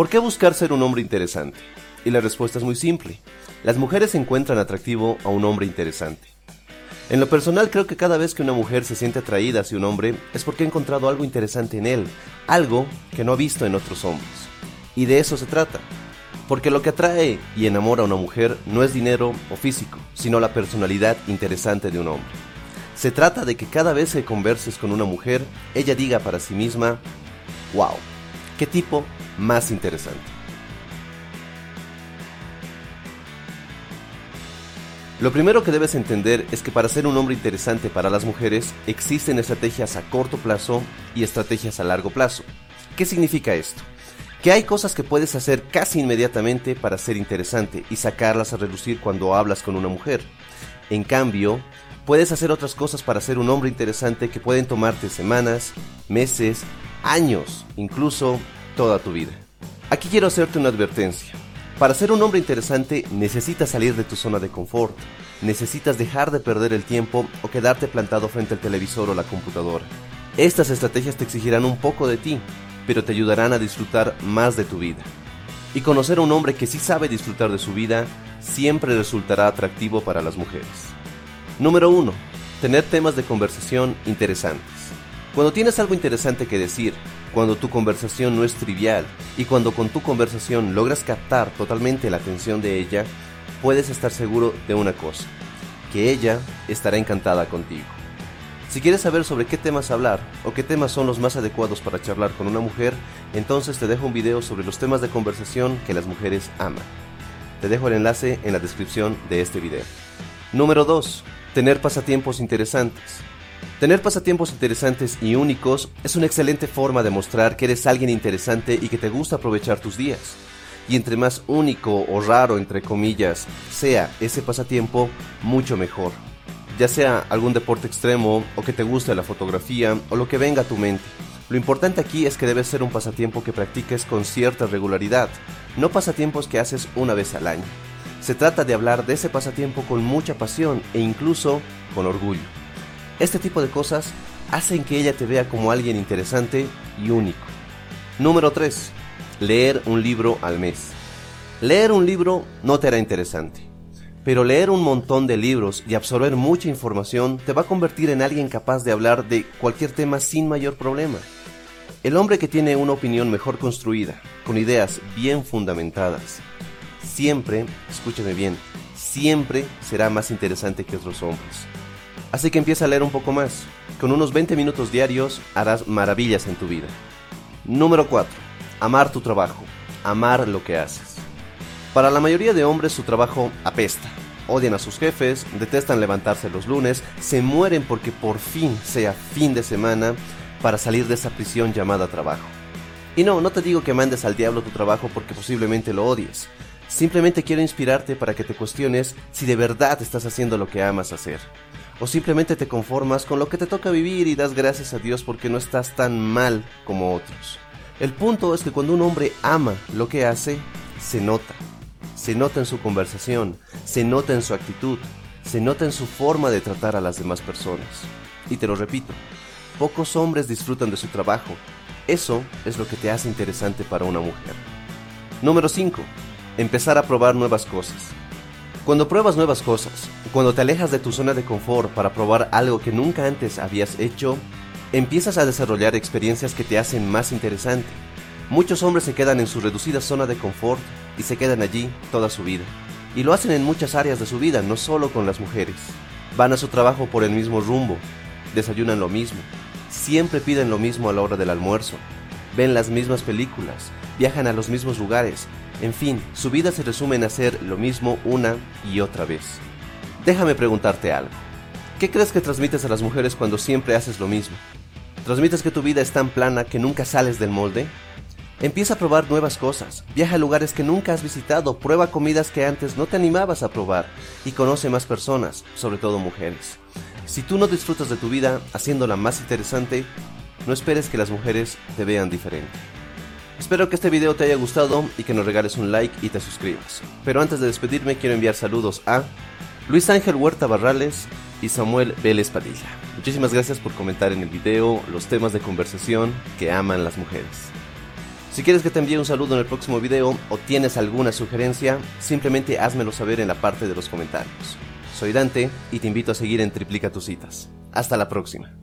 ¿Por qué buscar ser un hombre interesante? Y la respuesta es muy simple. Las mujeres encuentran atractivo a un hombre interesante. En lo personal creo que cada vez que una mujer se siente atraída hacia un hombre es porque ha encontrado algo interesante en él, algo que no ha visto en otros hombres. Y de eso se trata. Porque lo que atrae y enamora a una mujer no es dinero o físico, sino la personalidad interesante de un hombre. Se trata de que cada vez que converses con una mujer, ella diga para sí misma, wow, qué tipo más interesante. Lo primero que debes entender es que para ser un hombre interesante para las mujeres existen estrategias a corto plazo y estrategias a largo plazo. ¿Qué significa esto? Que hay cosas que puedes hacer casi inmediatamente para ser interesante y sacarlas a relucir cuando hablas con una mujer. En cambio, puedes hacer otras cosas para ser un hombre interesante que pueden tomarte semanas, meses, años, incluso toda tu vida. Aquí quiero hacerte una advertencia. Para ser un hombre interesante necesitas salir de tu zona de confort, necesitas dejar de perder el tiempo o quedarte plantado frente al televisor o la computadora. Estas estrategias te exigirán un poco de ti, pero te ayudarán a disfrutar más de tu vida. Y conocer a un hombre que sí sabe disfrutar de su vida siempre resultará atractivo para las mujeres. Número 1. Tener temas de conversación interesantes. Cuando tienes algo interesante que decir, cuando tu conversación no es trivial y cuando con tu conversación logras captar totalmente la atención de ella, puedes estar seguro de una cosa, que ella estará encantada contigo. Si quieres saber sobre qué temas hablar o qué temas son los más adecuados para charlar con una mujer, entonces te dejo un video sobre los temas de conversación que las mujeres aman. Te dejo el enlace en la descripción de este video. Número 2. Tener pasatiempos interesantes. Tener pasatiempos interesantes y únicos es una excelente forma de mostrar que eres alguien interesante y que te gusta aprovechar tus días. Y entre más único o raro, entre comillas, sea ese pasatiempo, mucho mejor. Ya sea algún deporte extremo o que te guste la fotografía o lo que venga a tu mente. Lo importante aquí es que debe ser un pasatiempo que practiques con cierta regularidad, no pasatiempos que haces una vez al año. Se trata de hablar de ese pasatiempo con mucha pasión e incluso con orgullo. Este tipo de cosas hacen que ella te vea como alguien interesante y único. Número 3. Leer un libro al mes. Leer un libro no te hará interesante, pero leer un montón de libros y absorber mucha información te va a convertir en alguien capaz de hablar de cualquier tema sin mayor problema. El hombre que tiene una opinión mejor construida, con ideas bien fundamentadas, siempre, escúchame bien, siempre será más interesante que otros hombres. Así que empieza a leer un poco más. Con unos 20 minutos diarios harás maravillas en tu vida. Número 4. Amar tu trabajo. Amar lo que haces. Para la mayoría de hombres su trabajo apesta. Odian a sus jefes, detestan levantarse los lunes, se mueren porque por fin sea fin de semana para salir de esa prisión llamada trabajo. Y no, no te digo que mandes al diablo tu trabajo porque posiblemente lo odies. Simplemente quiero inspirarte para que te cuestiones si de verdad estás haciendo lo que amas hacer o simplemente te conformas con lo que te toca vivir y das gracias a Dios porque no estás tan mal como otros. El punto es que cuando un hombre ama lo que hace, se nota. Se nota en su conversación, se nota en su actitud, se nota en su forma de tratar a las demás personas. Y te lo repito, pocos hombres disfrutan de su trabajo. Eso es lo que te hace interesante para una mujer. Número 5. Empezar a probar nuevas cosas. Cuando pruebas nuevas cosas, cuando te alejas de tu zona de confort para probar algo que nunca antes habías hecho, empiezas a desarrollar experiencias que te hacen más interesante. Muchos hombres se quedan en su reducida zona de confort y se quedan allí toda su vida. Y lo hacen en muchas áreas de su vida, no solo con las mujeres. Van a su trabajo por el mismo rumbo, desayunan lo mismo, siempre piden lo mismo a la hora del almuerzo, ven las mismas películas, viajan a los mismos lugares, en fin, su vida se resume en hacer lo mismo una y otra vez. Déjame preguntarte algo. ¿Qué crees que transmites a las mujeres cuando siempre haces lo mismo? ¿Transmites que tu vida es tan plana que nunca sales del molde? Empieza a probar nuevas cosas, viaja a lugares que nunca has visitado, prueba comidas que antes no te animabas a probar y conoce más personas, sobre todo mujeres. Si tú no disfrutas de tu vida haciéndola más interesante, no esperes que las mujeres te vean diferente. Espero que este video te haya gustado y que nos regales un like y te suscribas. Pero antes de despedirme quiero enviar saludos a Luis Ángel Huerta Barrales y Samuel Vélez Padilla. Muchísimas gracias por comentar en el video los temas de conversación que aman las mujeres. Si quieres que te envíe un saludo en el próximo video o tienes alguna sugerencia, simplemente házmelo saber en la parte de los comentarios. Soy Dante y te invito a seguir en Triplica tus citas. Hasta la próxima.